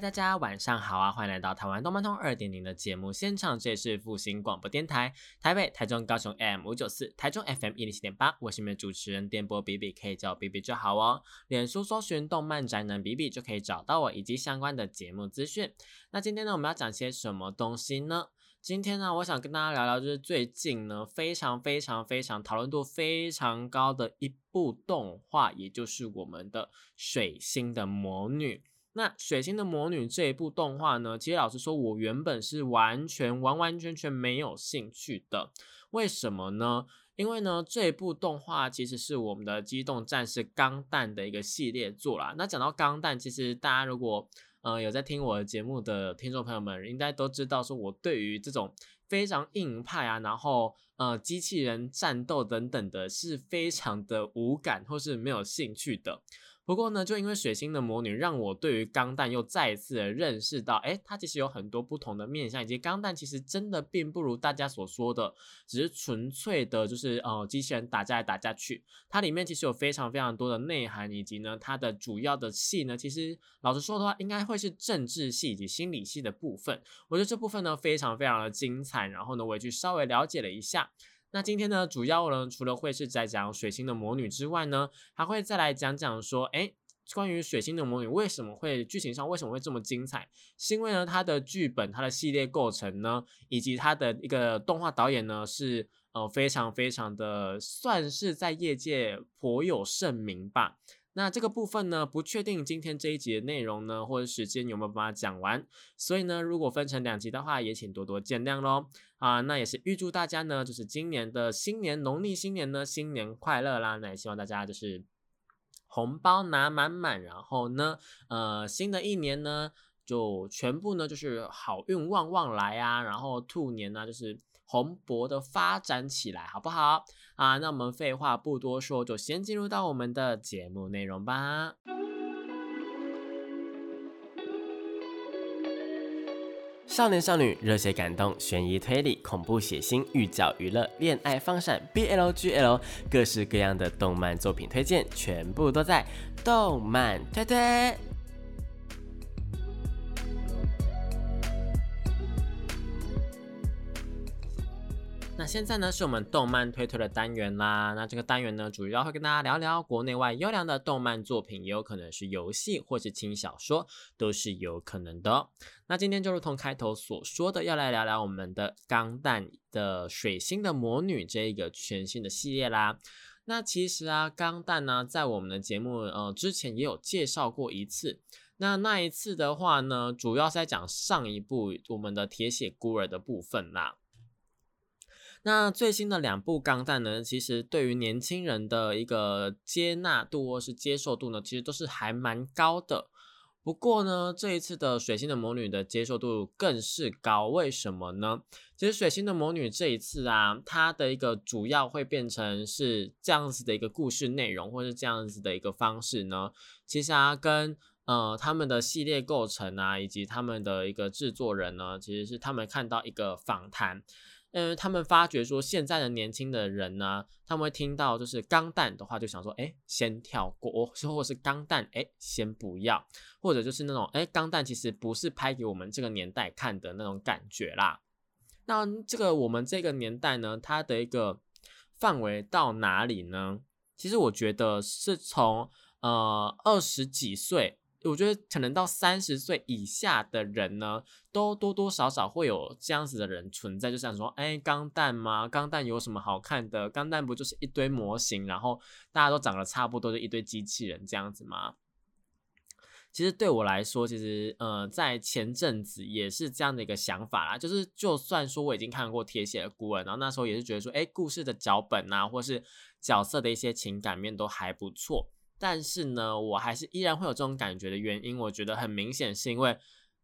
大家晚上好啊！欢迎来到台湾动漫通二点零的节目现场，这里是复兴广播电台，台北、台中、高雄 M 五九四，台中 FM 一零七点八，我是你们主持人电波比比，可以叫我比比就好哦。脸书搜寻动漫宅男比比就可以找到我以及相关的节目资讯。那今天呢，我们要讲些什么东西呢？今天呢，我想跟大家聊聊，就是最近呢非常非常非常讨论度非常高的一部动画，也就是我们的《水星的魔女》。那《水星的魔女》这一部动画呢，其实老实说，我原本是完全完完全全没有兴趣的。为什么呢？因为呢，这一部动画其实是我们的《机动战士钢弹》的一个系列作啦。那讲到钢弹，其实大家如果呃有在听我的节目的听众朋友们，应该都知道，说我对于这种非常硬派啊，然后呃机器人战斗等等的，是非常的无感或是没有兴趣的。不过呢，就因为水星的魔女，让我对于钢弹又再次的认识到，哎，它其实有很多不同的面向，以及钢弹其实真的并不如大家所说的，只是纯粹的，就是呃机器人打架来打架去。它里面其实有非常非常多的内涵，以及呢，它的主要的戏呢，其实老实说的话，应该会是政治戏以及心理戏的部分。我觉得这部分呢，非常非常的精彩。然后呢，我也去稍微了解了一下。那今天呢，主要呢，除了会是在讲水星的魔女之外呢，还会再来讲讲说，哎，关于水星的魔女为什么会剧情上为什么会这么精彩？是因为呢，它的剧本、它的系列构成呢，以及它的一个动画导演呢，是呃非常非常的算是在业界颇有盛名吧。那这个部分呢，不确定今天这一集的内容呢，或者时间有没有办法讲完，所以呢，如果分成两集的话，也请多多见谅喽。啊，那也是预祝大家呢，就是今年的新年农历新年呢，新年快乐啦！那也希望大家就是红包拿满满，然后呢，呃，新的一年呢，就全部呢就是好运旺旺来啊，然后兔年呢就是。蓬勃的发展起来，好不好啊？那我们废话不多说，就先进入到我们的节目内容吧。少年少女，热血感动，悬疑推理，恐怖血腥，寓教于乐，恋爱放闪，BLGL，各式各样的动漫作品推荐，全部都在动漫推推。那现在呢，是我们动漫推推的单元啦。那这个单元呢，主要会跟大家聊聊国内外优良的动漫作品，也有可能是游戏或是轻小说，都是有可能的。那今天就如同开头所说的，要来聊聊我们的《钢弹的水星的魔女》这一个全新的系列啦。那其实啊，《钢弹》呢，在我们的节目呃之前也有介绍过一次。那那一次的话呢，主要是在讲上一部我们的铁血孤儿的部分啦。那最新的两部钢弹呢，其实对于年轻人的一个接纳度或是接受度呢，其实都是还蛮高的。不过呢，这一次的水星的魔女的接受度更是高，为什么呢？其实水星的魔女这一次啊，它的一个主要会变成是这样子的一个故事内容，或是这样子的一个方式呢，其实啊，跟呃他们的系列构成啊，以及他们的一个制作人呢，其实是他们看到一个访谈。嗯，他们发觉说，现在的年轻的人呢，他们会听到就是钢弹的话，就想说，哎，先跳过；或是钢弹，哎，先不要；或者就是那种，哎，钢弹其实不是拍给我们这个年代看的那种感觉啦。那这个我们这个年代呢，它的一个范围到哪里呢？其实我觉得是从呃二十几岁。我觉得可能到三十岁以下的人呢，都多多少少会有这样子的人存在，就想说，哎，钢弹吗？钢弹有什么好看的？钢弹不就是一堆模型，然后大家都长得差不多，就一堆机器人这样子吗？其实对我来说，其实呃，在前阵子也是这样的一个想法啦，就是就算说我已经看过《铁血的孤儿》，然后那时候也是觉得说，哎，故事的脚本啊，或是角色的一些情感面都还不错。但是呢，我还是依然会有这种感觉的原因，我觉得很明显是因为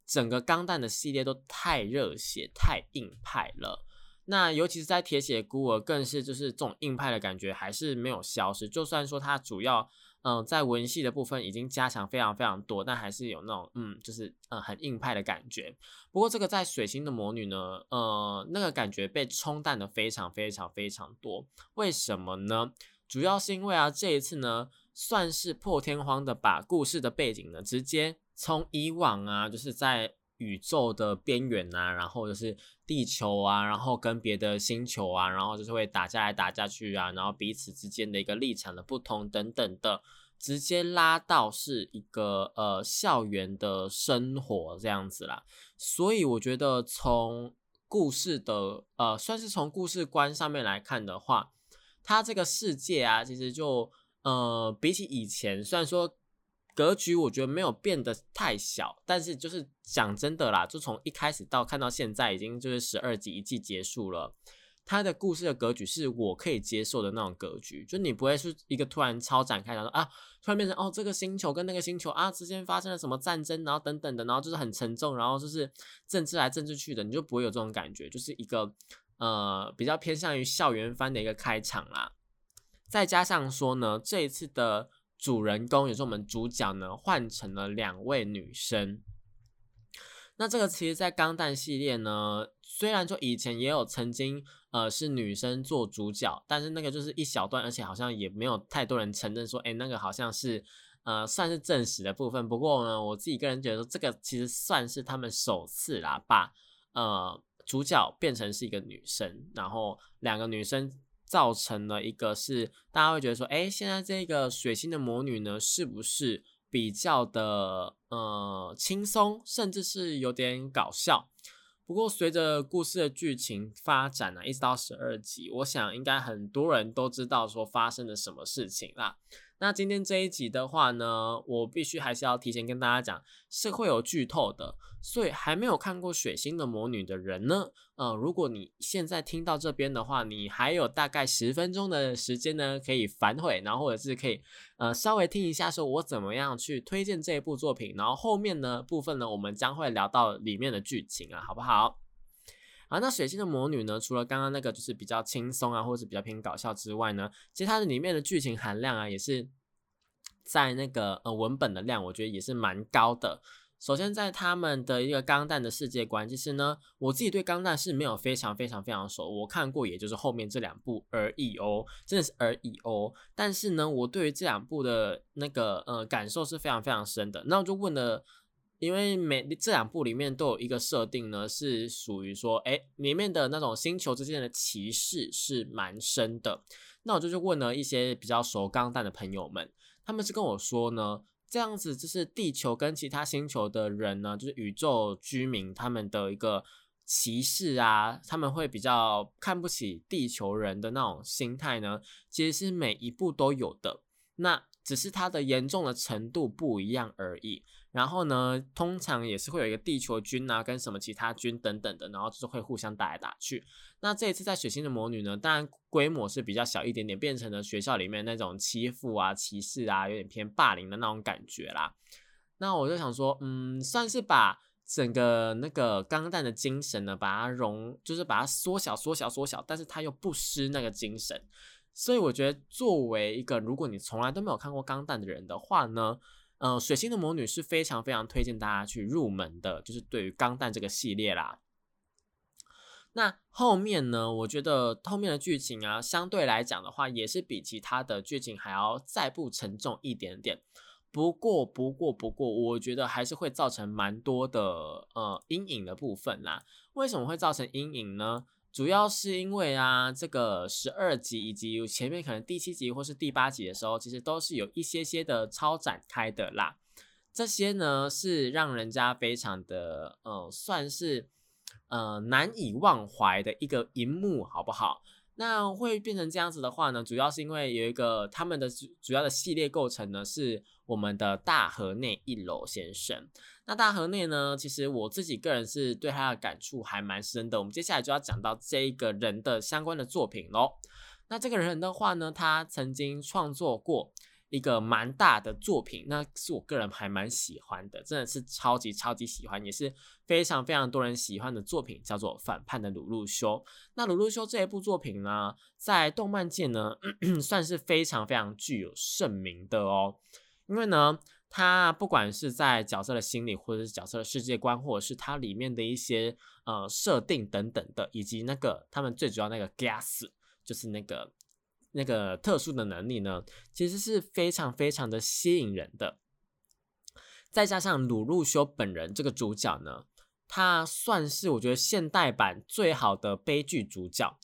整个钢弹的系列都太热血、太硬派了。那尤其是在铁血孤儿，更是就是这种硬派的感觉还是没有消失。就算说它主要嗯在文戏的部分已经加强非常非常多，但还是有那种嗯就是嗯很硬派的感觉。不过这个在水星的魔女呢，呃那个感觉被冲淡的非常非常非常多。为什么呢？主要是因为啊这一次呢算是破天荒的把故事的背景呢直接从以往啊就是在。宇宙的边缘啊，然后就是地球啊，然后跟别的星球啊，然后就是会打架来打架去啊，然后彼此之间的一个立场的不同等等的，直接拉到是一个呃校园的生活这样子啦。所以我觉得从故事的呃，算是从故事观上面来看的话，它这个世界啊，其实就呃比起以前，虽然说。格局我觉得没有变得太小，但是就是讲真的啦，就从一开始到看到现在，已经就是十二集一季结束了。它的故事的格局是我可以接受的那种格局，就你不会是一个突然超展开，然后啊，突然变成哦这个星球跟那个星球啊之间发生了什么战争，然后等等的，然后就是很沉重，然后就是政治来政治去的，你就不会有这种感觉，就是一个呃比较偏向于校园番的一个开场啦。再加上说呢，这一次的。主人公也是我们主角呢，换成了两位女生。那这个其实，在钢弹系列呢，虽然说以前也有曾经呃是女生做主角，但是那个就是一小段，而且好像也没有太多人承认说，哎，那个好像是呃算是正史的部分。不过呢，我自己个人觉得说，这个其实算是他们首次啦，把呃主角变成是一个女生，然后两个女生。造成了一个是大家会觉得说，哎，现在这个水星的魔女呢，是不是比较的呃轻松，甚至是有点搞笑？不过随着故事的剧情发展呢，一直到十二集，我想应该很多人都知道说发生了什么事情啦。那今天这一集的话呢，我必须还是要提前跟大家讲，是会有剧透的。所以还没有看过《血腥的魔女》的人呢，呃，如果你现在听到这边的话，你还有大概十分钟的时间呢，可以反悔，然后或者是可以呃稍微听一下，说我怎么样去推荐这一部作品。然后后面呢部分呢，我们将会聊到里面的剧情啊，好不好？啊，那《血腥的魔女》呢，除了刚刚那个就是比较轻松啊，或者是比较偏搞笑之外呢，其实它的里面的剧情含量啊，也是在那个呃文本的量，我觉得也是蛮高的。首先，在他们的一个钢弹的世界观，其实呢，我自己对钢弹是没有非常非常非常熟，我看过也就是后面这两部而已哦，真的是而已哦。但是呢，我对于这两部的那个呃感受是非常非常深的。那我就问了，因为每这两部里面都有一个设定呢，是属于说，哎，里面的那种星球之间的歧视是蛮深的。那我就去问了一些比较熟钢弹的朋友们，他们是跟我说呢。这样子就是地球跟其他星球的人呢，就是宇宙居民他们的一个歧视啊，他们会比较看不起地球人的那种心态呢，其实是每一步都有的。那只是它的严重的程度不一样而已。然后呢，通常也是会有一个地球军啊，跟什么其他军等等的，然后就是会互相打来打去。那这一次在血腥的魔女呢，当然规模是比较小一点点，变成了学校里面那种欺负啊、歧视啊，有点偏霸凌的那种感觉啦。那我就想说，嗯，算是把整个那个钢弹的精神呢，把它融，就是把它缩小、缩小、缩小，但是它又不失那个精神。所以我觉得，作为一个如果你从来都没有看过钢弹的人的话呢，呃，水星的魔女是非常非常推荐大家去入门的，就是对于钢弹这个系列啦。那后面呢，我觉得后面的剧情啊，相对来讲的话，也是比其他的剧情还要再不沉重一点点。不过，不过，不过，我觉得还是会造成蛮多的呃阴影的部分啦。为什么会造成阴影呢？主要是因为啊，这个十二集以及前面可能第七集或是第八集的时候，其实都是有一些些的超展开的啦。这些呢是让人家非常的呃，算是呃难以忘怀的一个荧幕，好不好？那会变成这样子的话呢，主要是因为有一个他们的主主要的系列构成呢，是我们的大河内一楼先生。那大河内呢？其实我自己个人是对他的感触还蛮深的。我们接下来就要讲到这一个人的相关的作品喽。那这个人的话呢，他曾经创作过一个蛮大的作品，那是我个人还蛮喜欢的，真的是超级超级喜欢，也是非常非常多人喜欢的作品，叫做《反叛的鲁路修》。那鲁路修这一部作品呢，在动漫界呢，算是非常非常具有盛名的哦，因为呢。他不管是在角色的心理，或者是角色的世界观，或者是它里面的一些呃设定等等的，以及那个他们最主要那个 gas，就是那个那个特殊的能力呢，其实是非常非常的吸引人的。再加上鲁路修本人这个主角呢，他算是我觉得现代版最好的悲剧主角。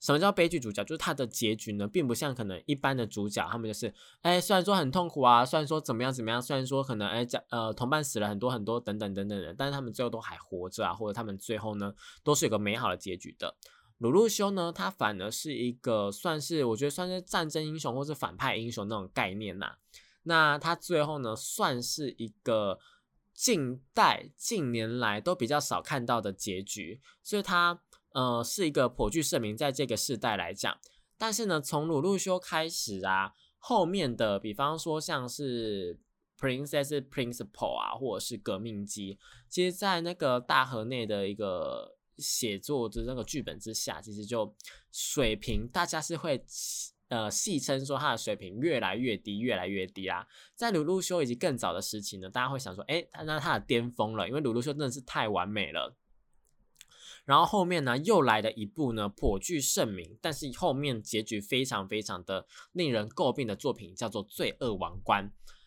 什么叫悲剧主角？就是他的结局呢，并不像可能一般的主角，他们就是，哎，虽然说很痛苦啊，虽然说怎么样怎么样，虽然说可能哎，呃，同伴死了很多很多等等等等的，但是他们最后都还活着啊，或者他们最后呢，都是有个美好的结局的。鲁路修呢，他反而是一个算是我觉得算是战争英雄或是反派英雄那种概念呐。那他最后呢，算是一个近代近年来都比较少看到的结局，所以他。呃，是一个颇具盛名在这个世代来讲，但是呢，从鲁路修开始啊，后面的，比方说像是 Princess Principal 啊，或者是革命机，其实，在那个大河内的一个写作的那个剧本之下，其实就水平，大家是会呃戏称说他的水平越来越低，越来越低啦。在鲁路修以及更早的时期呢，大家会想说，哎，那他的巅峰了，因为鲁路修真的是太完美了。然后后面呢，又来了一部呢颇具盛名，但是后面结局非常非常的令人诟病的作品，叫做《罪恶王冠》。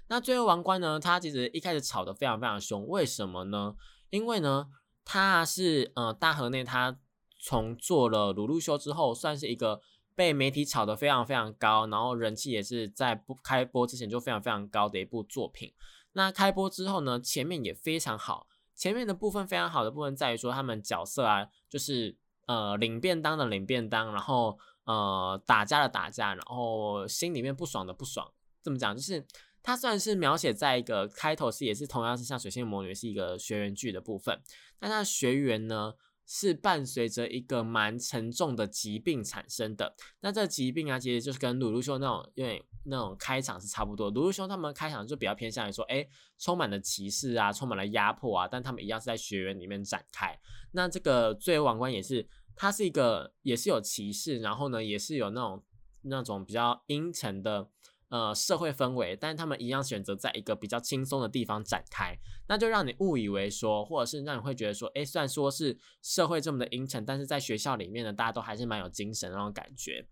那《罪恶王冠》呢，它其实一开始炒得非常非常凶，为什么呢？因为呢，他是呃大河内他从做了鲁路修之后，算是一个被媒体炒得非常非常高，然后人气也是在不开播之前就非常非常高的一部作品。那开播之后呢，前面也非常好。前面的部分非常好的部分在于说，他们角色啊，就是呃领便当的领便当，然后呃打架的打架，然后心里面不爽的不爽。这么讲，就是它虽然是描写在一个开头是也是同样是像水仙魔女是一个学员剧的部分，但他学员呢。是伴随着一个蛮沉重的疾病产生的。那这疾病啊，其实就是跟鲁鲁修那种，因为那种开场是差不多。鲁鲁修他们开场就比较偏向于说，哎，充满了歧视啊，充满了压迫啊，但他们一样是在学员里面展开。那这个罪恶王冠也是，它是一个也是有歧视，然后呢，也是有那种那种比较阴沉的。呃，社会氛围，但是他们一样选择在一个比较轻松的地方展开，那就让你误以为说，或者是让你会觉得说，哎，虽然说是社会这么的阴沉，但是在学校里面呢，大家都还是蛮有精神那种感觉。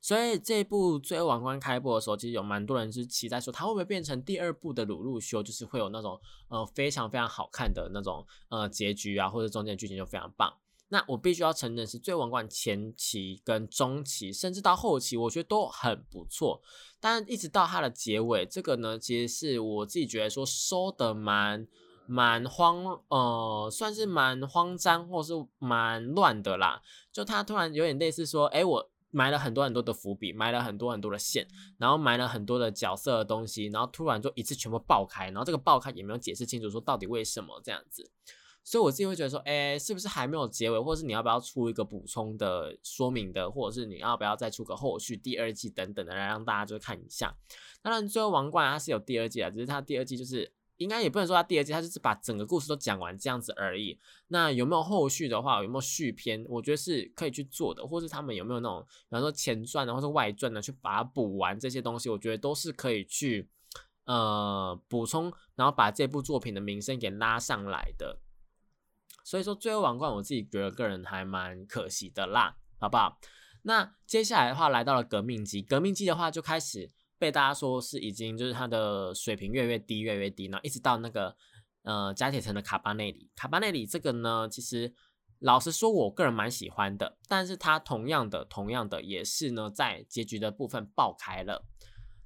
所以这部《罪恶王冠》开播的时候，其实有蛮多人是期待说，它会不会变成第二部的鲁路修，就是会有那种呃非常非常好看的那种呃结局啊，或者中间剧情就非常棒。那我必须要承认，是最王冠前期跟中期，甚至到后期，我觉得都很不错。但一直到它的结尾，这个呢，其实是我自己觉得说收的蛮蛮慌，呃，算是蛮慌张，或是蛮乱的啦。就他突然有点类似说，哎，我埋了很多很多的伏笔，埋了很多很多的线，然后埋了很多的角色的东西，然后突然就一次全部爆开，然后这个爆开也没有解释清楚，说到底为什么这样子。所以我自己会觉得说，哎，是不是还没有结尾，或者是你要不要出一个补充的说明的，或者是你要不要再出个后续第二季等等的，来让大家就看一下。当然，最后王冠它是有第二季啊，只是它第二季就是应该也不能说它第二季，它就是把整个故事都讲完这样子而已。那有没有后续的话，有没有续篇，我觉得是可以去做的，或是他们有没有那种，比方说前传的或者外传的，去把它补完这些东西，我觉得都是可以去呃补充，然后把这部作品的名声给拉上来的。所以说，最后王冠，我自己觉得个人还蛮可惜的啦，好不好？那接下来的话，来到了革命机，革命机的话就开始被大家说是已经就是它的水平越越低，越越低，然后一直到那个呃加铁城的卡巴内里，卡巴内里这个呢，其实老实说，我个人蛮喜欢的，但是它同样的，同样的也是呢，在结局的部分爆开了。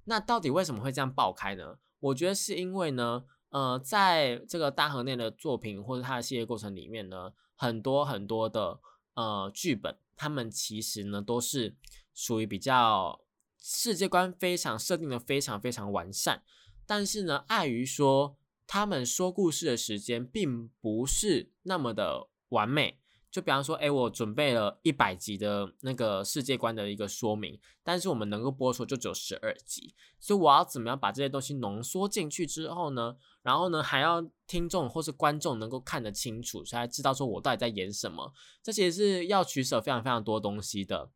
那到底为什么会这样爆开呢？我觉得是因为呢。呃，在这个大河内的作品或者他的系列过程里面呢，很多很多的呃剧本，他们其实呢都是属于比较世界观非常设定的非常非常完善，但是呢，碍于说他们说故事的时间并不是那么的完美。就比方说，哎，我准备了一百集的那个世界观的一个说明，但是我们能够播出就只有十二集，所以我要怎么样把这些东西浓缩进去之后呢？然后呢，还要听众或是观众能够看得清楚，才知道说我到底在演什么。这其实是要取舍非常非常多东西的。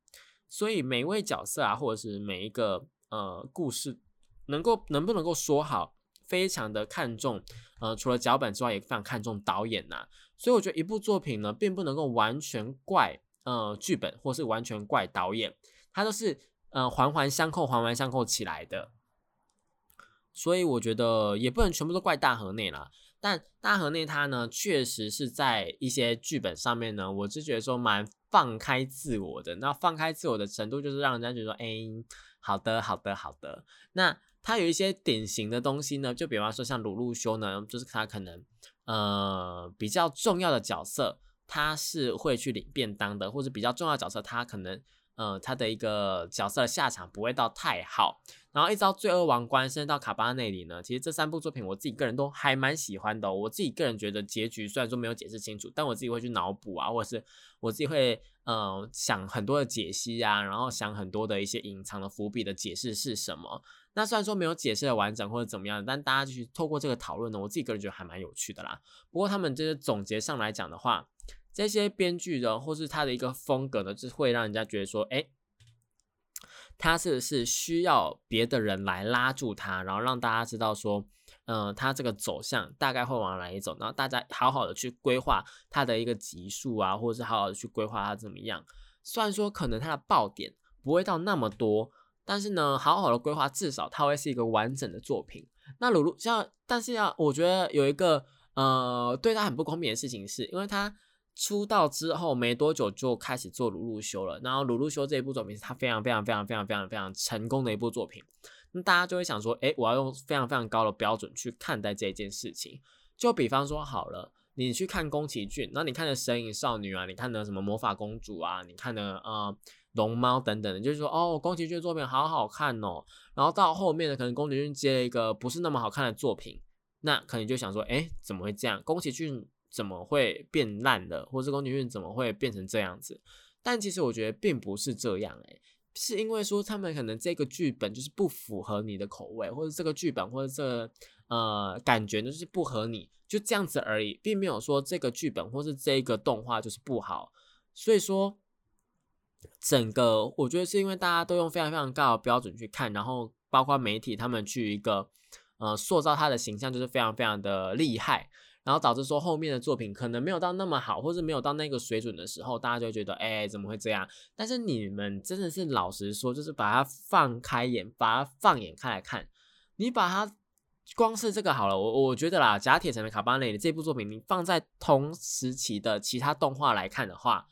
所以每一位角色啊，或者是每一个呃故事，能够能不能够说好，非常的看重。呃，除了脚本之外，也非常看重导演呐。所以我觉得一部作品呢，并不能够完全怪呃剧本，或是完全怪导演，它都是呃环环相扣、环环相扣起来的。所以我觉得也不能全部都怪大河内啦。但大河内他呢，确实是在一些剧本上面呢，我是觉得说蛮放开自我的。那放开自我的程度，就是让人家觉得说，哎，好的，好的，好的。那他有一些典型的东西呢，就比方说像鲁路修呢，就是他可能呃比较重要的角色，他是会去领便当的，或者比较重要角色，他可能呃他的一个角色下场不会到太好。然后一直到罪恶王冠，甚至到卡巴内里呢，其实这三部作品我自己个人都还蛮喜欢的。我自己个人觉得结局虽然说没有解释清楚，但我自己会去脑补啊，或者是我自己会呃想很多的解析啊，然后想很多的一些隐藏的伏笔的解释是什么。那虽然说没有解释的完整或者怎么样，但大家就是透过这个讨论呢，我自己个人觉得还蛮有趣的啦。不过他们这些总结上来讲的话，这些编剧的或是他的一个风格呢，就会让人家觉得说，哎，他是是需要别的人来拉住他，然后让大家知道说，嗯，他这个走向大概会往哪里走，然后大家好好的去规划他的一个集数啊，或者是好好的去规划他怎么样。虽然说可能他的爆点不会到那么多。但是呢，好好的规划，至少它会是一个完整的作品。那鲁鲁像，但是要我觉得有一个呃，对他很不公平的事情，是因为他出道之后没多久就开始做鲁鲁修了。然后鲁鲁修这一部作品是他非常非常非常非常非常非常成功的一部作品。那大家就会想说，哎，我要用非常非常高的标准去看待这件事情。就比方说好了，你去看宫崎骏，那你看的《神隐少女》啊，你看的什么《魔法公主》啊，你看的呃。龙猫等等的，就是说哦，宫崎骏作品好好看哦。然后到后面呢，可能宫崎骏接了一个不是那么好看的作品，那可能就想说，哎，怎么会这样？宫崎骏怎么会变烂了？或是宫崎骏怎么会变成这样子？但其实我觉得并不是这样，哎，是因为说他们可能这个剧本就是不符合你的口味，或者这个剧本或者这呃感觉就是不合你，就这样子而已，并没有说这个剧本或是这个动画就是不好。所以说。整个我觉得是因为大家都用非常非常高的标准去看，然后包括媒体他们去一个呃塑造他的形象就是非常非常的厉害，然后导致说后面的作品可能没有到那么好，或是没有到那个水准的时候，大家就觉得哎怎么会这样？但是你们真的是老实说，就是把它放开眼，把它放眼开来看，你把它光是这个好了，我我觉得啦，假铁城的卡巴内的这部作品，你放在同时期的其他动画来看的话。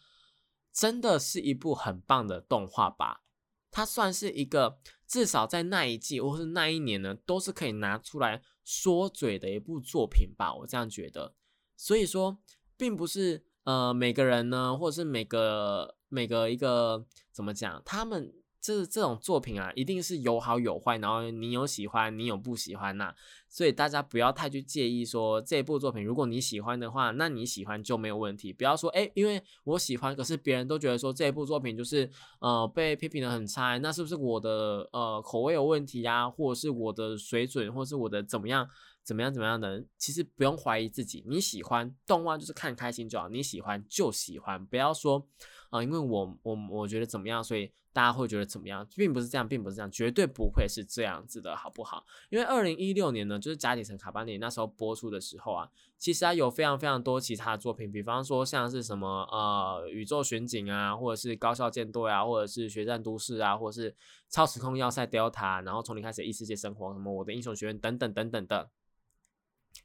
真的是一部很棒的动画吧？它算是一个至少在那一季或是那一年呢，都是可以拿出来说嘴的一部作品吧。我这样觉得。所以说，并不是呃每个人呢，或者是每个每个一个怎么讲，他们。这这种作品啊，一定是有好有坏，然后你有喜欢，你有不喜欢呐，所以大家不要太去介意说这部作品，如果你喜欢的话，那你喜欢就没有问题。不要说哎，因为我喜欢，可是别人都觉得说这部作品就是呃被批评的很差，那是不是我的呃口味有问题呀，或者是我的水准，或者是我的怎么样怎么样怎么样的？其实不用怀疑自己，你喜欢动画就是看开心就好，你喜欢就喜欢，不要说啊，因为我我我觉得怎么样，所以。大家会觉得怎么样？并不是这样，并不是这样，绝对不会是这样子的，好不好？因为二零一六年呢，就是《假底层卡巴尼》那时候播出的时候啊，其实啊有非常非常多其他的作品，比方说像是什么呃宇宙巡警啊，或者是高校舰队啊，或者是学战都市啊，或者是超时空要塞 Delta，然后从零开始异世界生活，什么我的英雄学院等等等等的，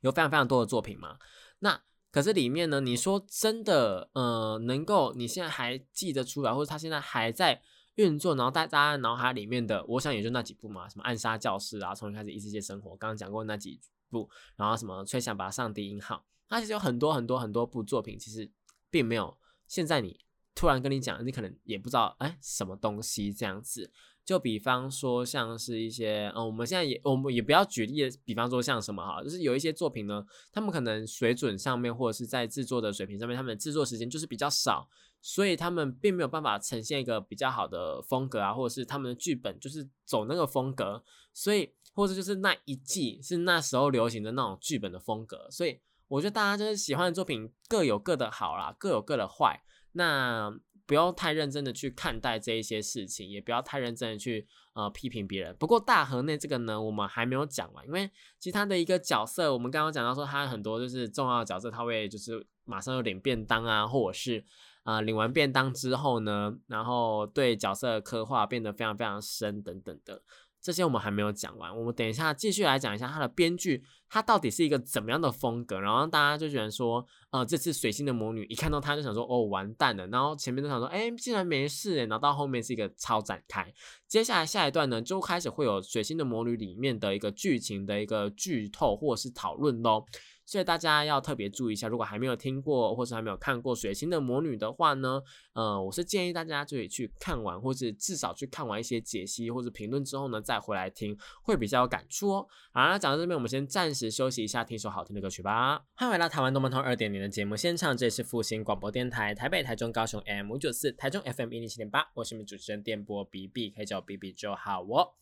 有非常非常多的作品嘛。那可是里面呢，你说真的，呃，能够你现在还记得出来，或者他现在还在。运作，然后大家脑海里面的，我想也就那几部嘛，什么暗杀教室啊，从一开始异世界生活，刚刚讲过那几部，然后什么吹响吧上帝音号，它其实有很多很多很多部作品，其实并没有现在你突然跟你讲，你可能也不知道哎什么东西这样子。就比方说像是一些，嗯，我们现在也我们也不要举例，比方说像什么哈，就是有一些作品呢，他们可能水准上面或者是在制作的水平上面，他们制作时间就是比较少，所以他们并没有办法呈现一个比较好的风格啊，或者是他们的剧本就是走那个风格，所以或者就是那一季是那时候流行的那种剧本的风格，所以我觉得大家就是喜欢的作品各有各的好啦，各有各的坏，那。不要太认真的去看待这一些事情，也不要太认真的去呃批评别人。不过大河内这个呢，我们还没有讲完，因为其他的一个角色，我们刚刚讲到说他很多就是重要的角色，他会就是马上有领便当啊，或者是啊领完便当之后呢，然后对角色的刻画变得非常非常深等等的。这些我们还没有讲完，我们等一下继续来讲一下他的编剧，他到底是一个怎么样的风格。然后大家就觉得说，呃，这次水星的魔女一看到他就想说，哦，完蛋了。然后前面都想说，哎，竟然没事然后到后面是一个超展开。接下来下一段呢，就开始会有水星的魔女里面的一个剧情的一个剧透或者是讨论喽。所以大家要特别注意一下，如果还没有听过或者还没有看过《水星的魔女》的话呢，呃，我是建议大家可以去看完，或者至少去看完一些解析或者评论之后呢，再回来听，会比较有感触哦。好，那讲到这边，我们先暂时休息一下，听首好听的歌曲吧。欢迎回到台湾动漫通二点零的节目现场，这里是复兴广播电台台北、台中、高雄 M 五九四，台中 FM 一零七点八，我是你们主持人电波 B B，可以叫我 B B 就好哦。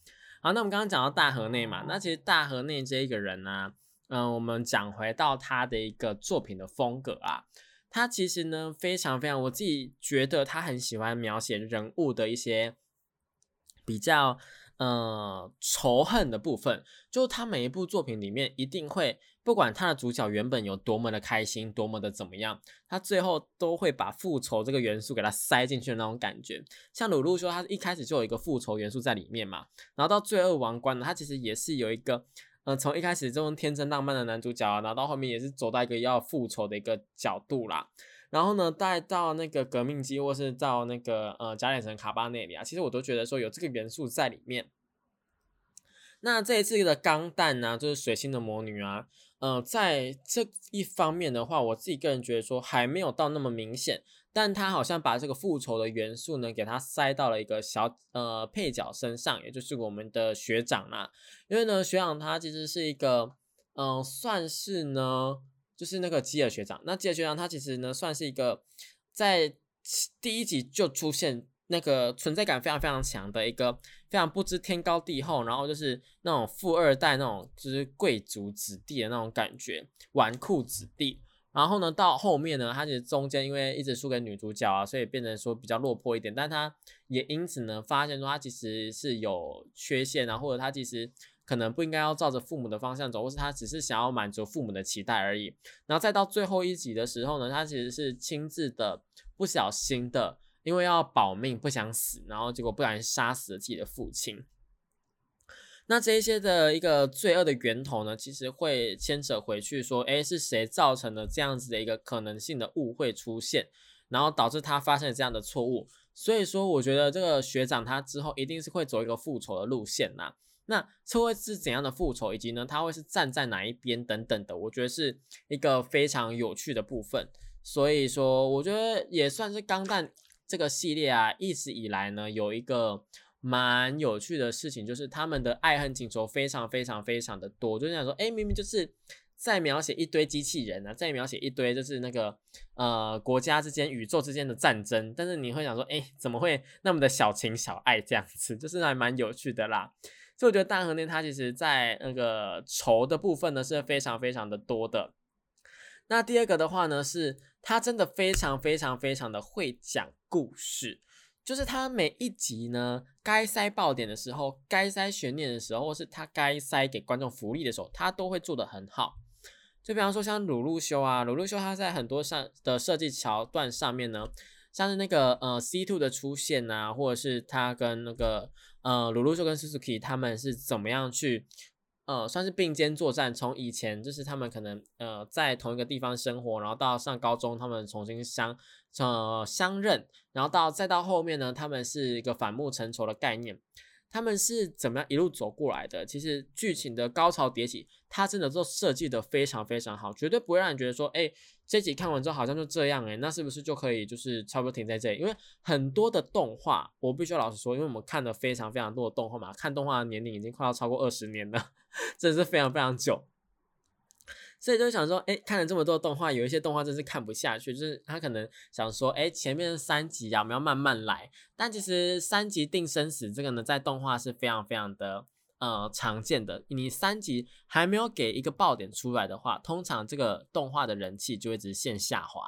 好，那我们刚刚讲到大河内嘛，那其实大河内这一个人呢。嗯，我们讲回到他的一个作品的风格啊，他其实呢非常非常，我自己觉得他很喜欢描写人物的一些比较呃仇恨的部分，就他每一部作品里面一定会，不管他的主角原本有多么的开心，多么的怎么样，他最后都会把复仇这个元素给他塞进去的那种感觉。像鲁路说，他一开始就有一个复仇元素在里面嘛，然后到罪恶王冠呢，他其实也是有一个。嗯，从一开始这种天真浪漫的男主角啊，然后到后面也是走到一个要复仇的一个角度啦。然后呢，带到那个革命机，或是到那个呃加里城卡巴内里啊，其实我都觉得说有这个元素在里面。那这一次的钢弹呢，就是水星的魔女啊，呃，在这一方面的话，我自己个人觉得说还没有到那么明显。但他好像把这个复仇的元素呢，给他塞到了一个小呃配角身上，也就是我们的学长啦。因为呢，学长他其实是一个，嗯，算是呢，就是那个基尔学长。那基尔学长他其实呢，算是一个在第一集就出现那个存在感非常非常强的一个非常不知天高地厚，然后就是那种富二代那种就是贵族子弟的那种感觉，纨绔子弟。然后呢，到后面呢，他其实中间因为一直输给女主角啊，所以变成说比较落魄一点。但他也因此呢，发现说他其实是有缺陷啊，或者他其实可能不应该要照着父母的方向走，或是他只是想要满足父母的期待而已。然后再到最后一集的时候呢，他其实是亲自的不小心的，因为要保命不想死，然后结果不小心杀死了自己的父亲。那这一些的一个罪恶的源头呢，其实会牵扯回去说，哎，是谁造成了这样子的一个可能性的误会出现，然后导致他发生了这样的错误。所以说，我觉得这个学长他之后一定是会走一个复仇的路线呐。那车会是怎样的复仇，以及呢，他会是站在哪一边等等的，我觉得是一个非常有趣的部分。所以说，我觉得也算是钢弹这个系列啊，一直以来呢有一个。蛮有趣的事情，就是他们的爱恨情仇非常非常非常的多。就想说，哎，明明就是在描写一堆机器人啊，在描写一堆就是那个呃国家之间、宇宙之间的战争，但是你会想说，哎，怎么会那么的小情小爱这样子？就是还蛮有趣的啦。所以我觉得大河内它其实在那个愁的部分呢是非常非常的多的。那第二个的话呢，是他真的非常非常非常的会讲故事。就是他每一集呢，该塞爆点的时候，该塞悬念的时候，或是他该塞给观众福利的时候，他都会做得很好。就比方说像鲁路修啊，鲁路修他在很多上的设计桥段上面呢，像是那个呃 C two 的出现啊，或者是他跟那个呃鲁鲁修跟 Suzuki 他们是怎么样去。呃，算是并肩作战。从以前就是他们可能呃在同一个地方生活，然后到上高中，他们重新相呃相认，然后到再到后面呢，他们是一个反目成仇的概念。他们是怎么样一路走过来的？其实剧情的高潮迭起，它真的都设计的非常非常好，绝对不会让你觉得说，哎，这集看完之后好像就这样，哎，那是不是就可以就是差不多停在这里？因为很多的动画，我必须要老实说，因为我们看的非常非常多的动画嘛，看动画的年龄已经快要超过二十年了，真的是非常非常久。所以就想说，哎，看了这么多动画，有一些动画真是看不下去，就是他可能想说，哎，前面三集啊，我们要慢慢来。但其实三集定生死这个呢，在动画是非常非常的呃常见的。你三集还没有给一个爆点出来的话，通常这个动画的人气就会直线下滑，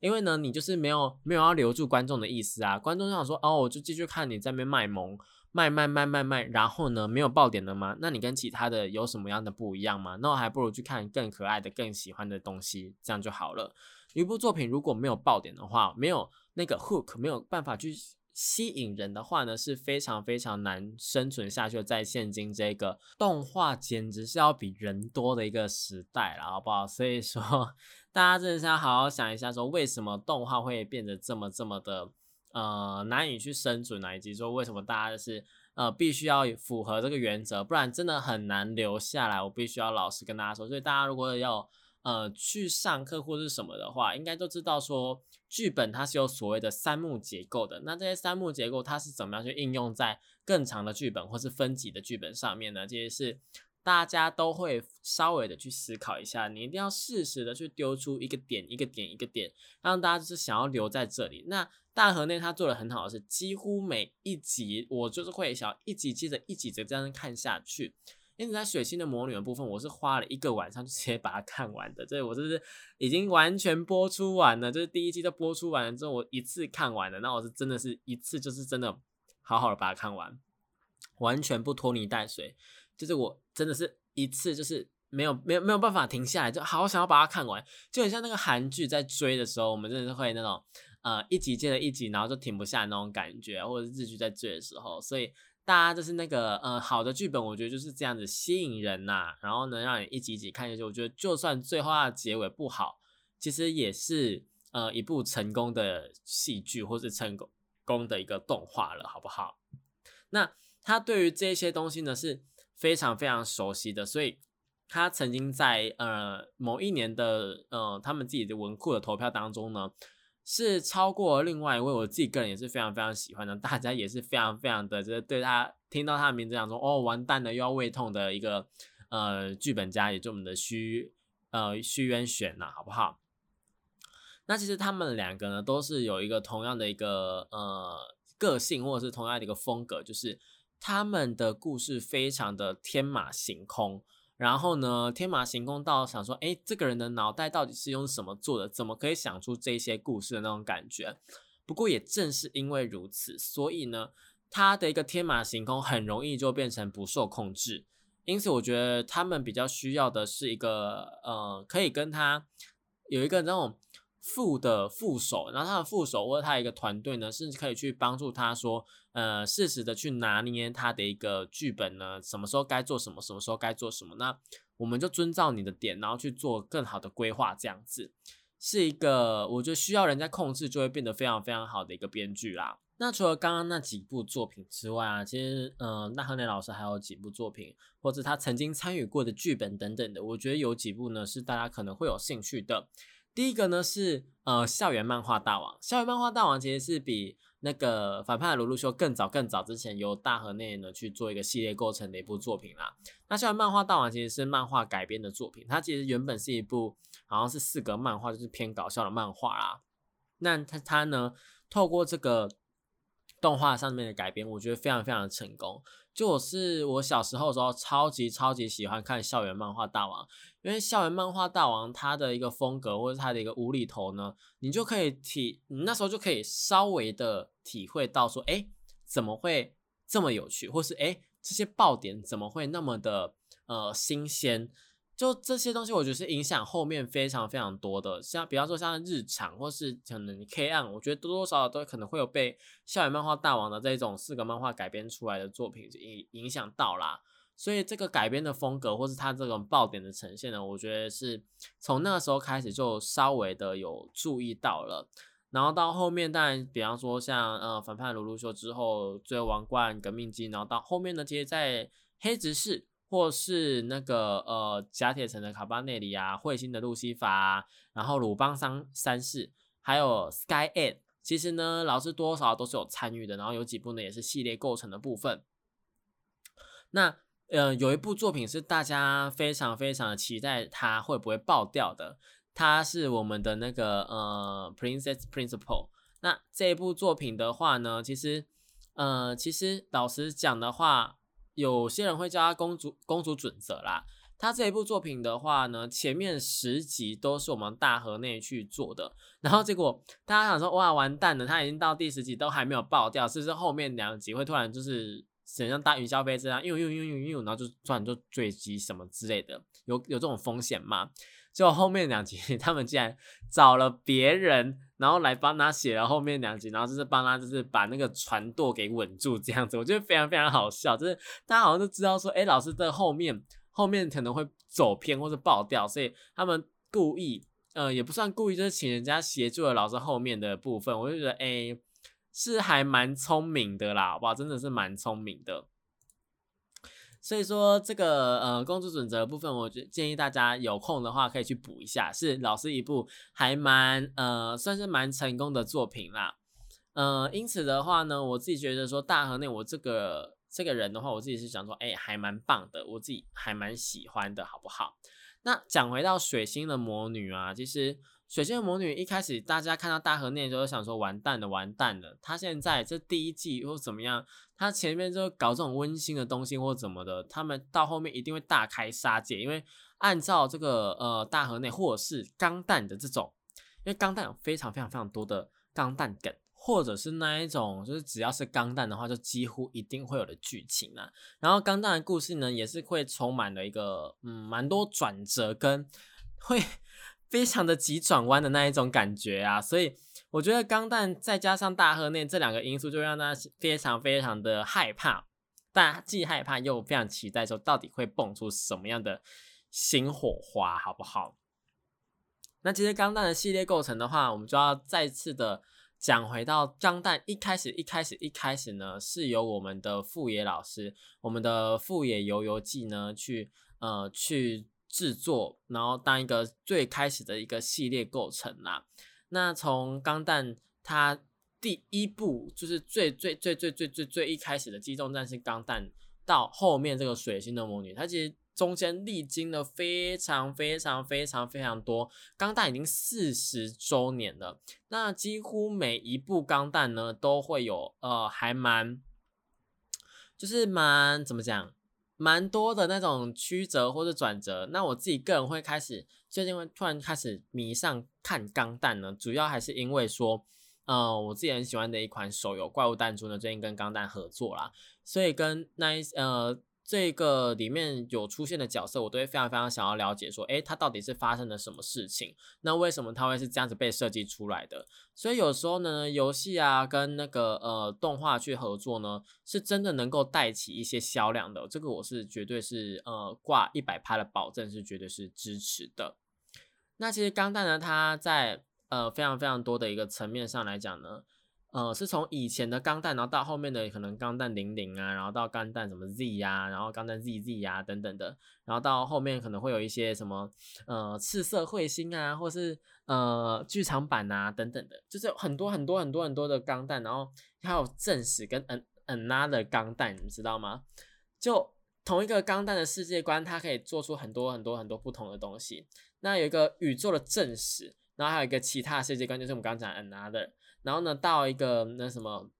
因为呢，你就是没有没有要留住观众的意思啊。观众就想说，哦，我就继续看你在那边卖萌。卖卖卖卖卖，然后呢，没有爆点了吗？那你跟其他的有什么样的不一样吗？那我还不如去看更可爱的、更喜欢的东西，这样就好了。一部作品如果没有爆点的话，没有那个 hook，没有办法去吸引人的话呢，是非常非常难生存下去。在现今这个动画简直是要比人多的一个时代了，好不好？所以说，大家真的是要好好想一下，说为什么动画会变得这么这么的。呃，难以去生存啊，以及说为什么大家就是呃必须要符合这个原则，不然真的很难留下来。我必须要老实跟大家说，所以大家如果要呃去上课或是什么的话，应该都知道说剧本它是有所谓的三幕结构的。那这些三幕结构它是怎么样去应用在更长的剧本或是分级的剧本上面呢？这些是大家都会稍微的去思考一下。你一定要适时的去丢出一个点一个点一个点，让大家就是想要留在这里。那大河内他做的很好的是，几乎每一集我就是会想一集接着一集的这样看下去。因此在水星的魔女的部分，我是花了一个晚上就直接把它看完的。这我就是已经完全播出完了，就是第一季都播出完了之后，我一次看完了。那我是真的是一次就是真的好好的把它看完，完全不拖泥带水。就是我真的是一次就是没有没有没有办法停下来，就好想要把它看完，就很像那个韩剧在追的时候，我们真的是会那种。呃，一集接着一集，然后就停不下那种感觉，或者是日剧在追的时候，所以大家就是那个呃好的剧本，我觉得就是这样子吸引人呐，然后能让你一集一集看下去。我觉得就算最后它的结尾不好，其实也是呃一部成功的戏剧或是成功功的一个动画了，好不好？那他对于这些东西呢是非常非常熟悉的，所以他曾经在呃某一年的呃他们自己的文库的投票当中呢。是超过另外一位，我自己个人也是非常非常喜欢的，大家也是非常非常的，就是对他听到他的名字讲说，哦，完蛋了，又要胃痛的一个呃剧本家，也就我们的虚呃虚渊选呐，好不好？那其实他们两个呢，都是有一个同样的一个呃个性，或者是同样的一个风格，就是他们的故事非常的天马行空。然后呢，天马行空到想说，哎，这个人的脑袋到底是用什么做的？怎么可以想出这些故事的那种感觉？不过也正是因为如此，所以呢，他的一个天马行空很容易就变成不受控制。因此，我觉得他们比较需要的是一个，呃，可以跟他有一个那种。副的副手，然后他的副手或者他一个团队呢，甚至可以去帮助他说，呃，适时的去拿捏他的一个剧本呢，什么时候该做什么，什么时候该做什么，那我们就遵照你的点，然后去做更好的规划，这样子是一个我觉得需要人家控制就会变得非常非常好的一个编剧啦。那除了刚刚那几部作品之外啊，其实，嗯，那河内老师还有几部作品，或者他曾经参与过的剧本等等的，我觉得有几部呢是大家可能会有兴趣的。第一个呢是呃校园漫画大王，校园漫画大王其实是比那个反派的鲁鲁修更早更早之前由大河内呢去做一个系列构成的一部作品啦。那校园漫画大王其实是漫画改编的作品，它其实原本是一部好像是四格漫画，就是偏搞笑的漫画啦。那它它呢透过这个动画上面的改编，我觉得非常非常的成功。就我是我小时候的时候，超级超级喜欢看校园漫画大王，因为校园漫画大王他的一个风格或者他的一个无厘头呢，你就可以体，你那时候就可以稍微的体会到说，哎，怎么会这么有趣，或是哎这些爆点怎么会那么的呃新鲜。就这些东西，我觉得是影响后面非常非常多的，像比方说像日常或是可能 K 案，我觉得多多少少都可能会有被校园漫画大王的这种四个漫画改编出来的作品影影响到啦。所以这个改编的风格或是它这种爆点的呈现呢，我觉得是从那个时候开始就稍微的有注意到了。然后到后面，当然，比方说像呃反叛鲁鲁修之后，最后王冠革命机，然后到后面呢，其实在黑执事或是那个呃甲铁城的卡巴内里啊，彗星的路西法，然后鲁邦三三世，还有 Sky e i g 其实呢，老师多少都是有参与的，然后有几部呢也是系列构成的部分。那呃有一部作品是大家非常非常的期待它会不会爆掉的。它是我们的那个呃，Princess Principal。那这一部作品的话呢，其实呃，其实老实讲的话，有些人会叫他公主公主准则啦。他这一部作品的话呢，前面十集都是我们大河内去做的，然后结果大家想说，哇，完蛋了，他已经到第十集都还没有爆掉，是不是后面两集会突然就是像大云霄飞车啊，又又又又又，然后就突然就坠机什么之类的，有有这种风险吗？就后面两集，他们竟然找了别人，然后来帮他写了后面两集，然后就是帮他就是把那个船舵给稳住这样子，我觉得非常非常好笑。就是大家好像都知道说，哎，老师的后面后面可能会走偏或者爆掉，所以他们故意，呃，也不算故意，就是请人家协助了老师后面的部分。我就觉得，哎，是还蛮聪明的啦，哇，真的是蛮聪明的。所以说这个呃公主准则部分，我觉建议大家有空的话可以去补一下，是老师一部还蛮呃算是蛮成功的作品啦。呃，因此的话呢，我自己觉得说大河内我这个这个人的话，我自己是想说，哎，还蛮棒的，我自己还蛮喜欢的，好不好？那讲回到水星的魔女啊，其实。水星的魔女一开始大家看到大河内就想说完蛋了，完蛋了。她现在这第一季或怎么样，他前面就搞这种温馨的东西或者怎么的，他们到后面一定会大开杀戒，因为按照这个呃大河内或者是钢弹的这种，因为钢弹有非常非常非常多的钢弹梗，或者是那一种就是只要是钢弹的话，就几乎一定会有的剧情啊。然后钢弹的故事呢，也是会充满了一个嗯蛮多转折跟会。非常的急转弯的那一种感觉啊，所以我觉得钢弹再加上大河内这两个因素，就让大家非常非常的害怕，但既害怕又非常期待，说到底会蹦出什么样的新火花，好不好？那其实钢弹的系列构成的话，我们就要再次的讲回到钢弹一开始，一开始，一开始呢，是由我们的富野老师，我们的富野游游记呢，去呃去。制作，然后当一个最开始的一个系列构成啦。那从钢弹它第一部就是最最最最最最最一开始的机动战士钢弹，到后面这个水星的魔女，它其实中间历经了非常非常非常非常多。钢弹已经四十周年了，那几乎每一部钢弹呢都会有呃，还蛮就是蛮怎么讲？蛮多的那种曲折或者转折，那我自己个人会开始最近会突然开始迷上看钢弹呢，主要还是因为说，呃，我自己很喜欢的一款手游《怪物弹珠》呢，最近跟钢弹合作啦，所以跟那一呃。这个里面有出现的角色，我都会非常非常想要了解，说，诶，他到底是发生了什么事情？那为什么他会是这样子被设计出来的？所以有时候呢，游戏啊跟那个呃动画去合作呢，是真的能够带起一些销量的。这个我是绝对是呃挂一百趴的保证，是绝对是支持的。那其实钢弹呢，它在呃非常非常多的一个层面上来讲呢。呃，是从以前的钢弹，然后到后面的可能钢弹零零啊，然后到钢弹什么 Z 呀，然后钢弹 ZZ 呀等等的，然后到后面可能会有一些什么呃赤色彗星啊，或是呃剧场版啊等等的，就是很多很多很多很多的钢弹，然后还有正史跟 N N 的钢弹，你知道吗？就同一个钢弹的世界观，它可以做出很多很多很多不同的东西。那有一个宇宙的正史，然后还有一个其他世界观，就是我们刚刚讲 Another。然后呢，到一个那什么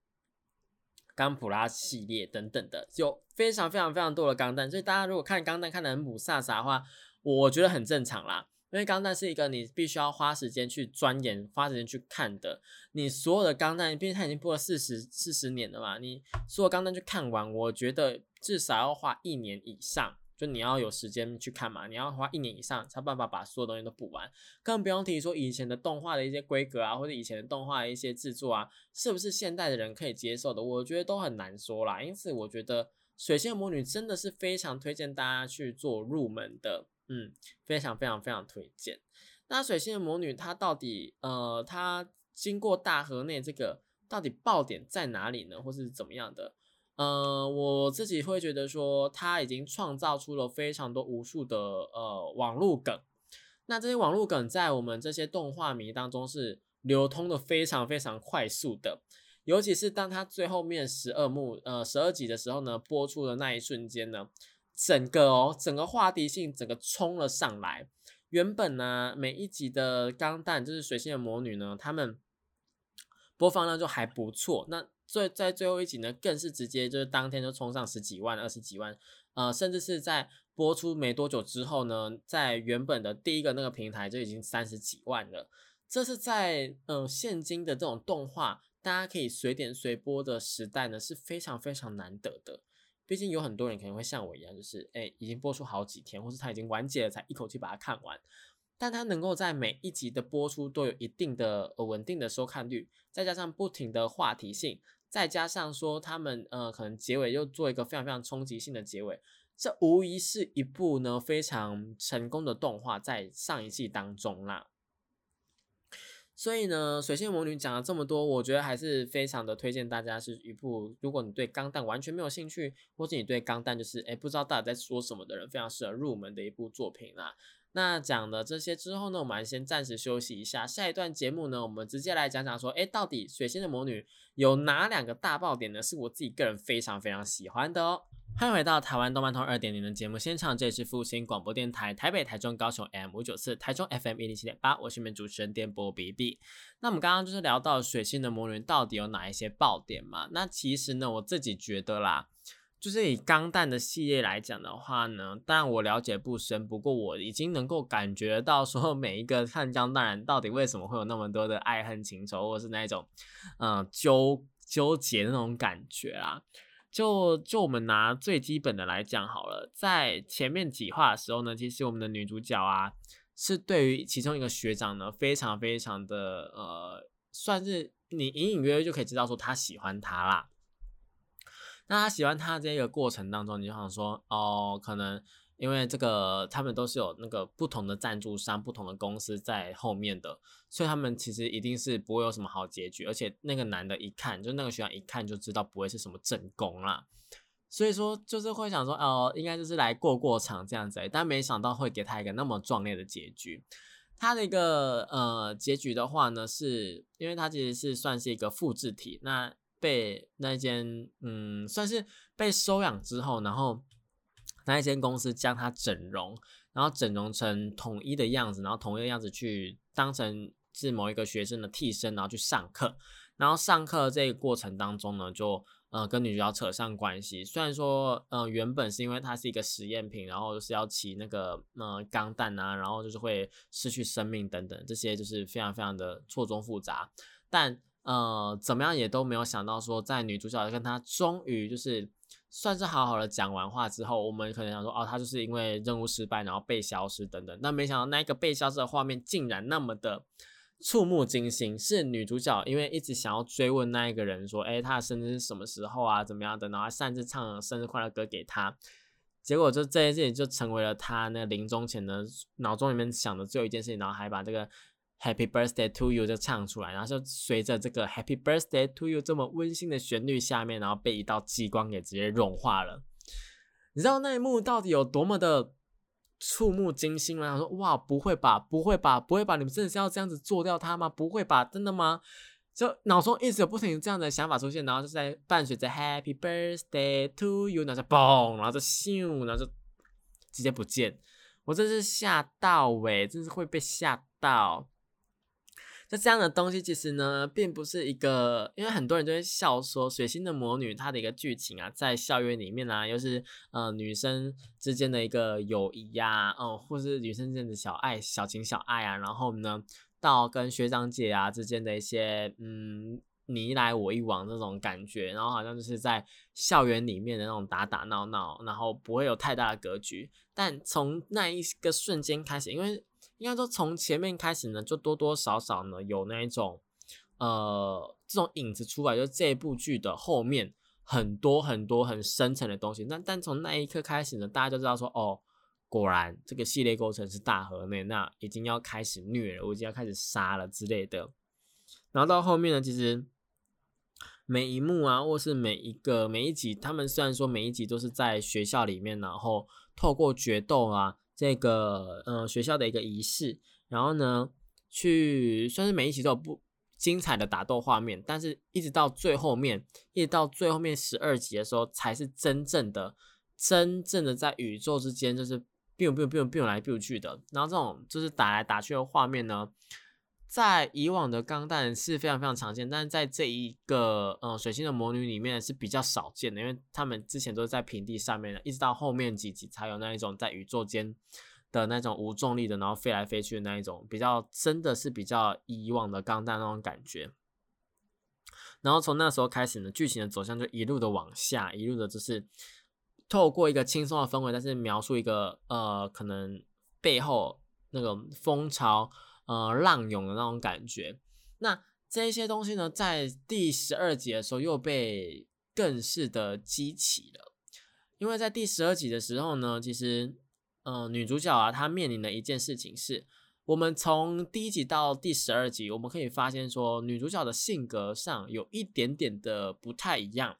钢普拉系列等等的，有非常非常非常多的钢弹，所以大家如果看钢弹看的很母飒飒的话，我觉得很正常啦。因为钢弹是一个你必须要花时间去钻研、花时间去看的。你所有的钢弹，毕竟它已经播了四十四十年了嘛，你所有钢弹去看完，我觉得至少要花一年以上。就你要有时间去看嘛，你要花一年以上才办法把所有东西都补完，更不用提说以前的动画的一些规格啊，或者以前的动画的一些制作啊，是不是现代的人可以接受的？我觉得都很难说啦。因此，我觉得《水星魔女》真的是非常推荐大家去做入门的，嗯，非常非常非常推荐。那《水星的魔女》它到底呃，它经过大河内这个到底爆点在哪里呢，或是怎么样的？呃，我自己会觉得说，他已经创造出了非常多无数的呃网络梗。那这些网络梗在我们这些动画迷当中是流通的非常非常快速的，尤其是当他最后面十二幕呃十二集的时候呢，播出的那一瞬间呢，整个哦整个话题性整个冲了上来。原本呢每一集的钢弹就是水星的魔女呢，他们播放量就还不错。那最在最后一集呢，更是直接就是当天就冲上十几万、二十几万，呃，甚至是在播出没多久之后呢，在原本的第一个那个平台就已经三十几万了。这是在呃现今的这种动画，大家可以随点随播的时代呢，是非常非常难得的。毕竟有很多人可能会像我一样，就是哎，已经播出好几天，或是他已经完结了，才一口气把它看完。但他能够在每一集的播出都有一定的呃稳定的收看率，再加上不停的话题性。再加上说他们呃，可能结尾又做一个非常非常冲击性的结尾，这无疑是一部呢非常成功的动画，在上一季当中啦。所以呢，水星魔女讲了这么多，我觉得还是非常的推荐大家是一部，如果你对钢弹完全没有兴趣，或者你对钢弹就是哎不知道大家在说什么的人，非常适合入门的一部作品啦。那讲了这些之后呢，我们先暂时休息一下。下一段节目呢，我们直接来讲讲说，哎，到底水星的魔女有哪两个大爆点呢？是我自己个人非常非常喜欢的哦。欢迎回到台湾动漫通二点零的节目现场，这里是复兴广播电台台北、台中、高雄 M 五九四，台中 FM 一零七点八，我是你们主持人电波 B B。那我们刚刚就是聊到水星的魔女到底有哪一些爆点嘛？那其实呢，我自己觉得啦。就是以钢弹的系列来讲的话呢，当然我了解不深，不过我已经能够感觉到说每一个看钢弹人到底为什么会有那么多的爱恨情仇，或是那种嗯纠纠结的那种感觉啊。就就我们拿最基本的来讲好了，在前面几话的时候呢，其实我们的女主角啊是对于其中一个学长呢非常非常的呃，算是你隐隐约约就可以知道说她喜欢他啦。那他喜欢他这个过程当中，你就想说，哦，可能因为这个他们都是有那个不同的赞助商、不同的公司在后面的，所以他们其实一定是不会有什么好结局。而且那个男的一看，就那个学长一看就知道不会是什么正宫啦，所以说就是会想说，哦，应该就是来过过场这样子。但没想到会给他一个那么壮烈的结局。他的一个呃结局的话呢，是因为他其实是算是一个复制体，那。被那间嗯，算是被收养之后，然后那一间公司将他整容，然后整容成统一的样子，然后统一的样子去当成是某一个学生的替身，然后去上课。然后上课这个过程当中呢，就呃跟女主角扯上关系。虽然说呃原本是因为它是一个实验品，然后是要骑那个呃钢弹啊，然后就是会失去生命等等，这些就是非常非常的错综复杂，但。呃，怎么样也都没有想到说，在女主角跟他终于就是算是好好的讲完话之后，我们可能想说，哦，他就是因为任务失败，然后被消失等等。但没想到那个被消失的画面竟然那么的触目惊心，是女主角因为一直想要追问那一个人说，哎，他的生日是什么时候啊？怎么样的？然后擅自唱生日快乐歌给他，结果就这件事情就成为了他那临终前的脑中里面想的最后一件事情，然后还把这个。Happy birthday to you 就唱出来，然后就随着这个 Happy birthday to you 这么温馨的旋律下面，然后被一道激光给直接融化了。你知道那一幕到底有多么的触目惊心吗？他说：“哇，不会吧，不会吧，不会吧，你们真的是要这样子做掉他吗？不会吧，真的吗？”就脑中一直有不停这样的想法出现，然后就在伴随着 Happy birthday to you，然后就嘣，然后就咻，然后就直接不见。我真是吓到诶，真是会被吓到。那这样的东西其实呢，并不是一个，因为很多人就会笑说《水星的魔女》它的一个剧情啊，在校园里面啊，又是呃女生之间的一个友谊呀，哦，或是女生之间的小爱、小情小爱啊，然后呢，到跟学长姐啊之间的一些嗯你一来我一往这种感觉，然后好像就是在校园里面的那种打打闹闹，然后不会有太大的格局，但从那一个瞬间开始，因为。应该说，从前面开始呢，就多多少少呢有那一种，呃，这种影子出来，就这部剧的后面很多很多很深层的东西。那但从那一刻开始呢，大家就知道说，哦，果然这个系列构成是大河内，那已经要开始虐了，我已经要开始杀了之类的。然后到后面呢，其实每一幕啊，或是每一个每一集，他们虽然说每一集都是在学校里面，然后透过决斗啊，这个呃学校的一个仪式，然后呢，去算是每一集都有不精彩的打斗画面，但是一直到最后面，一直到最后面十二集的时候，才是真正的、真正的在宇宙之间就是 biu biu biu biu 来 biu 去的，然后这种就是打来打去的画面呢。在以往的钢弹是非常非常常见，但是在这一个呃水星的魔女里面是比较少见的，因为他们之前都是在平地上面的，一直到后面几集才有那一种在宇宙间的那种无重力的，然后飞来飞去的那一种，比较真的是比较以往的钢弹那种感觉。然后从那时候开始呢，剧情的走向就一路的往下，一路的就是透过一个轻松的氛围，但是描述一个呃可能背后那种风潮。呃，浪涌的那种感觉，那这些东西呢，在第十二集的时候又被更是的激起了，因为在第十二集的时候呢，其实，呃，女主角啊，她面临的一件事情是，我们从第一集到第十二集，我们可以发现说，女主角的性格上有一点点的不太一样，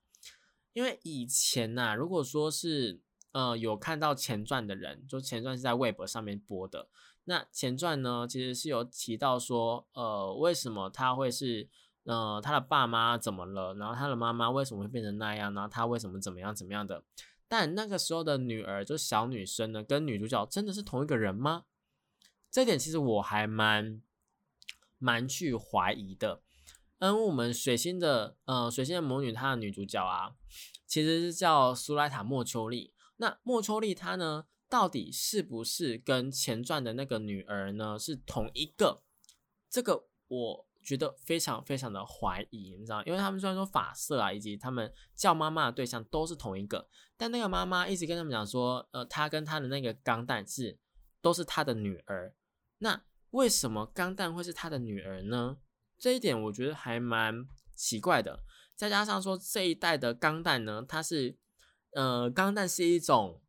因为以前呐，如果说是，呃，有看到前传的人，就前传是在微博上面播的。那前传呢，其实是有提到说，呃，为什么他会是，呃，他的爸妈怎么了？然后他的妈妈为什么会变成那样？然后他为什么怎么样怎么样的？但那个时候的女儿，就小女生呢，跟女主角真的是同一个人吗？这点其实我还蛮蛮去怀疑的。嗯，我们水星的，呃，水星的魔女，她的女主角啊，其实是叫苏莱塔莫丘利。那莫丘利她呢？到底是不是跟前传的那个女儿呢是同一个？这个我觉得非常非常的怀疑，你知道，因为他们虽然说发色啊，以及他们叫妈妈的对象都是同一个，但那个妈妈一直跟他们讲说，呃，她跟她的那个钢蛋是都是她的女儿。那为什么钢蛋会是她的女儿呢？这一点我觉得还蛮奇怪的。再加上说这一代的钢蛋呢，它是，呃，钢蛋是一种。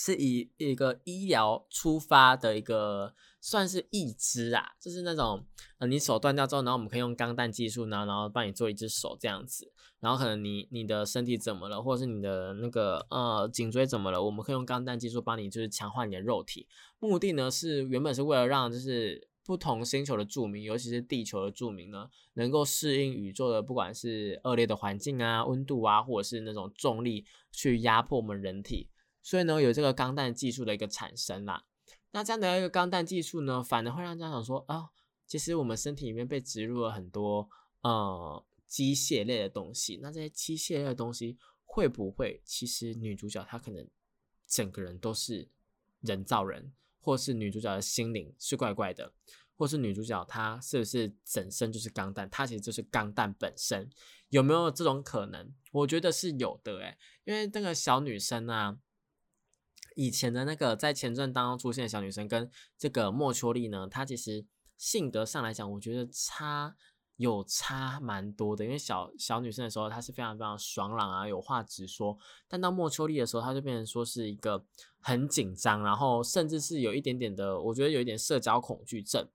是以一个医疗出发的一个算是义肢啊，就是那种呃你手断掉之后，然后我们可以用钢弹技术呢，然后帮你做一只手这样子，然后可能你你的身体怎么了，或者是你的那个呃颈椎怎么了，我们可以用钢弹技术帮你就是强化你的肉体，目的呢是原本是为了让就是不同星球的住民，尤其是地球的住民呢，能够适应宇宙的不管是恶劣的环境啊、温度啊，或者是那种重力去压迫我们人体。所以呢，有这个钢弹技术的一个产生啦。那这样的一个钢弹技术呢，反而会让家长说啊，其实我们身体里面被植入了很多呃机械类的东西。那这些机械类的东西会不会，其实女主角她可能整个人都是人造人，或是女主角的心灵是怪怪的，或是女主角她是不是整身就是钢弹？她其实就是钢弹本身，有没有这种可能？我觉得是有的诶，因为那个小女生啊。以前的那个在前传当中出现的小女生跟这个莫秋丽呢，她其实性格上来讲，我觉得差有差蛮多的。因为小小女生的时候，她是非常非常爽朗啊，有话直说；但到莫秋丽的时候，她就变成说是一个很紧张，然后甚至是有一点点的，我觉得有一点社交恐惧症。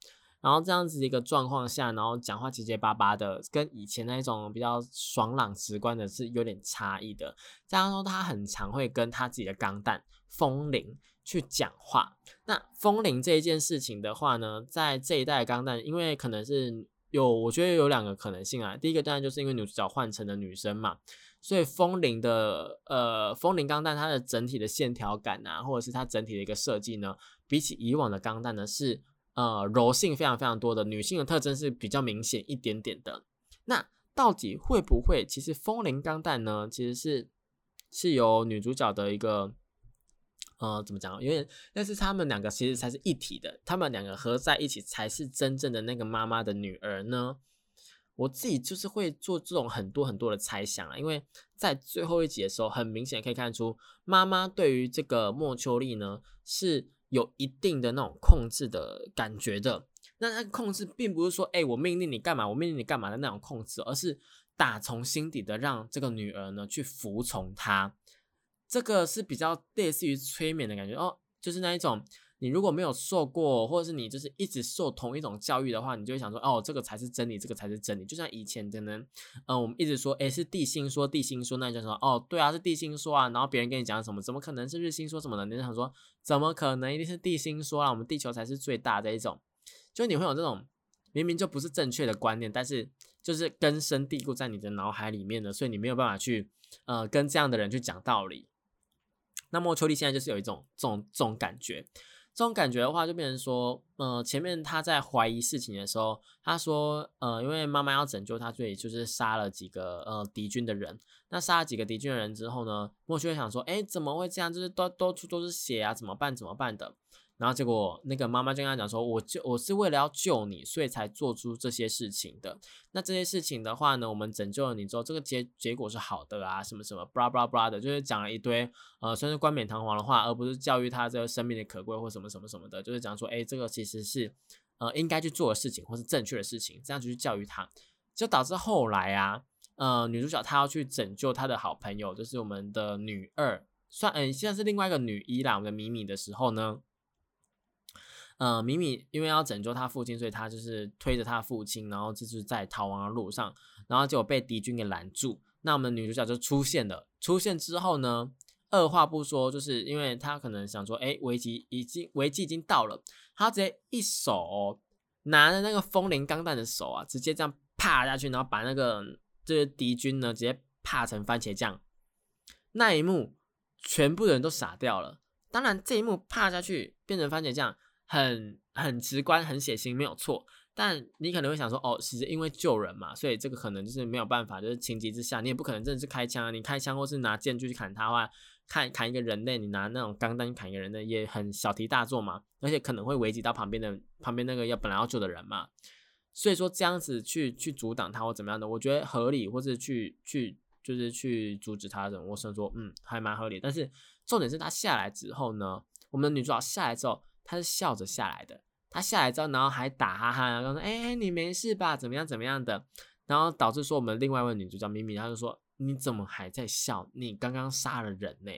然后这样子一个状况下，然后讲话结结巴巴的，跟以前那一种比较爽朗直观的是有点差异的。加上说，他很常会跟他自己的钢蛋。风铃去讲话，那风铃这一件事情的话呢，在这一代钢弹，因为可能是有，我觉得有两个可能性啊。第一个当然就是因为女主角换成了女生嘛，所以风铃的呃风铃钢弹它的整体的线条感啊，或者是它整体的一个设计呢，比起以往的钢弹呢，是呃柔性非常非常多的，女性的特征是比较明显一点点的。那到底会不会，其实风铃钢弹呢，其实是是由女主角的一个。呃，怎么讲？因为但是他们两个其实才是一体的，他们两个合在一起才是真正的那个妈妈的女儿呢。我自己就是会做这种很多很多的猜想啊，因为在最后一集的时候，很明显可以看出妈妈对于这个莫秋丽呢是有一定的那种控制的感觉的。那他控制并不是说，哎，我命令你干嘛，我命令你干嘛的那种控制，而是打从心底的让这个女儿呢去服从他。这个是比较类似于催眠的感觉哦，就是那一种，你如果没有受过，或者是你就是一直受同一种教育的话，你就会想说，哦，这个才是真理，这个才是真理。就像以前的呢，嗯，我们一直说，诶，是地心说，地心说，那你就说，哦，对啊，是地心说啊。然后别人跟你讲什么，怎么可能是日心说什么的？你就想说，怎么可能一定是地心说啊？我们地球才是最大的一种，就你会有这种明明就不是正确的观念，但是就是根深蒂固在你的脑海里面的，所以你没有办法去，呃，跟这样的人去讲道理。那么秋丽现在就是有一种这种这种感觉。这种感觉的话，就变成说，呃，前面他在怀疑事情的时候，他说，呃，因为妈妈要拯救他，所以就是杀了几个呃敌军的人。那杀了几个敌军的人之后呢，莫须会想说，哎，怎么会这样？就是都到处都是血啊，怎么办？怎么办的？然后结果那个妈妈就跟他讲说，我就我是为了要救你，所以才做出这些事情的。那这些事情的话呢，我们拯救了你之后，这个结结果是好的啊，什么什么，blah blah blah 的，就是讲了一堆呃，算是冠冕堂皇的话，而不是教育他这个生命的可贵或什么什么什么的，就是讲说，哎，这个其实是呃应该去做的事情，或是正确的事情，这样就去教育他，就导致后来啊，呃，女主角她要去拯救她的好朋友，就是我们的女二，算嗯，现在是另外一个女一啦，我们的米米的时候呢。呃，米米因为要拯救他父亲，所以他就是推着他父亲，然后就是在逃亡的路上，然后结果被敌军给拦住。那我们女主角就出现了，出现之后呢，二话不说，就是因为他可能想说，哎，危机已经危机已经到了，他直接一手拿着那个风铃钢弹的手啊，直接这样啪下去，然后把那个这些敌军呢直接啪成番茄酱。那一幕，全部的人都傻掉了。当然，这一幕啪下去变成番茄酱。很很直观，很血腥，没有错。但你可能会想说，哦，其实因为救人嘛，所以这个可能就是没有办法，就是情急之下，你也不可能真的是开枪啊。你开枪或是拿剑去砍他的话，砍砍一个人类，你拿那种钢弹砍一个人类，也很小题大做嘛。而且可能会危及到旁边的旁边那个要本来要救的人嘛。所以说这样子去去阻挡他或怎么样的，我觉得合理，或是去去就是去阻止他的人，我是说，嗯，还蛮合理。但是重点是他下来之后呢，我们的女主角下来之后。他是笑着下来的，他下来之后，然后还打哈哈，然后说：“哎，你没事吧？怎么样？怎么样的？”然后导致说我们另外一位女主角咪咪，她就说：“你怎么还在笑？你刚刚杀了人呢？”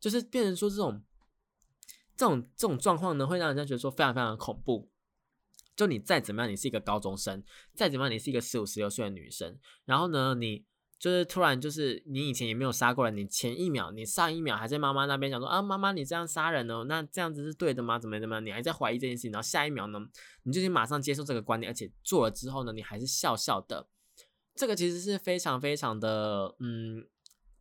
就是变成说这种这种这种状况呢，会让人家觉得说非常非常的恐怖。就你再怎么样，你是一个高中生，再怎么样，你是一个十五十六岁的女生，然后呢，你。就是突然，就是你以前也没有杀过人，你前一秒、你上一秒还在妈妈那边讲说啊，妈妈你这样杀人哦，那这样子是对的吗？怎么怎么？你还在怀疑这件事情，然后下一秒呢，你就马上接受这个观点，而且做了之后呢，你还是笑笑的。这个其实是非常非常的嗯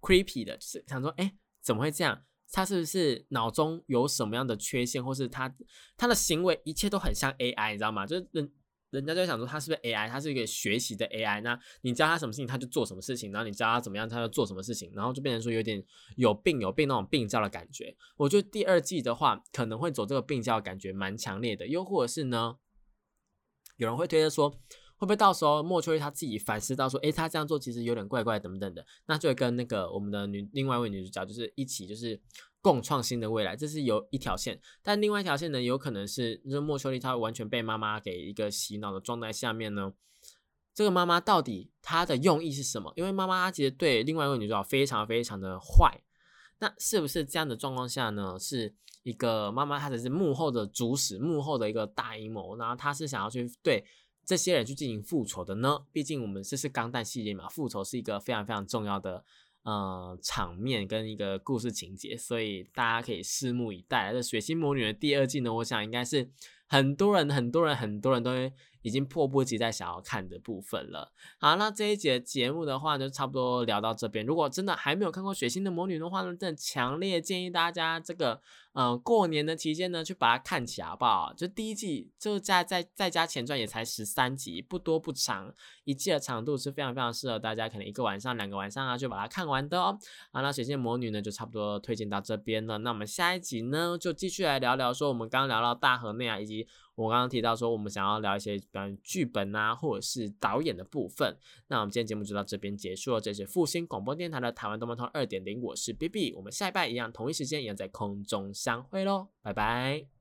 creepy 的，就是想说，哎，怎么会这样？他是不是脑中有什么样的缺陷，或是他他的行为一切都很像 AI，你知道吗？就是人。人家就想说他是不是 AI，他是一个学习的 AI。那你教他什么事情，他就做什么事情；然后你教他怎么样，他就做什么事情。然后就变成说有点有病有病那种病娇的感觉。我觉得第二季的话可能会走这个病娇的感觉蛮强烈的。又或者是呢，有人会推测说，会不会到时候莫秋丽她自己反思到说，诶，她这样做其实有点怪怪等等的。那就会跟那个我们的女另外一位女主角就是一起就是。共创新的未来，这是有一条线，但另外一条线呢，有可能是就是莫秋丽她完全被妈妈给一个洗脑的状态下面呢，这个妈妈到底她的用意是什么？因为妈妈她其实对另外一位女主角非常非常的坏，那是不是这样的状况下呢，是一个妈妈她只是幕后的主使，幕后的一个大阴谋，然后她是想要去对这些人去进行复仇的呢？毕竟我们这是钢弹系列嘛，复仇是一个非常非常重要的。呃，场面跟一个故事情节，所以大家可以拭目以待。这《血腥魔女》的第二季呢，我想应该是很多人、很多人、很多人都会。已经迫不及待想要看的部分了。好，那这一节节目的话就，差不多聊到这边。如果真的还没有看过《血腥的魔女》的话呢，真的强烈建议大家这个，嗯，过年的期间呢，去把它看起来，好不好？就第一季，就再再再加前传也才十三集，不多不长，一季的长度是非常非常适合大家，可能一个晚上、两个晚上啊，就把它看完的哦。好，那《血腥魔女》呢，就差不多推荐到这边了。那我们下一集呢，就继续来聊聊说，我们刚刚聊到大河内啊，以及。我刚刚提到说，我们想要聊一些关于剧本啊，或者是导演的部分。那我们今天节目就到这边结束了。这是复兴广播电台的台湾动漫通二点零，我是 B B。我们下一拜一样，同一时间一样在空中相会喽，拜拜。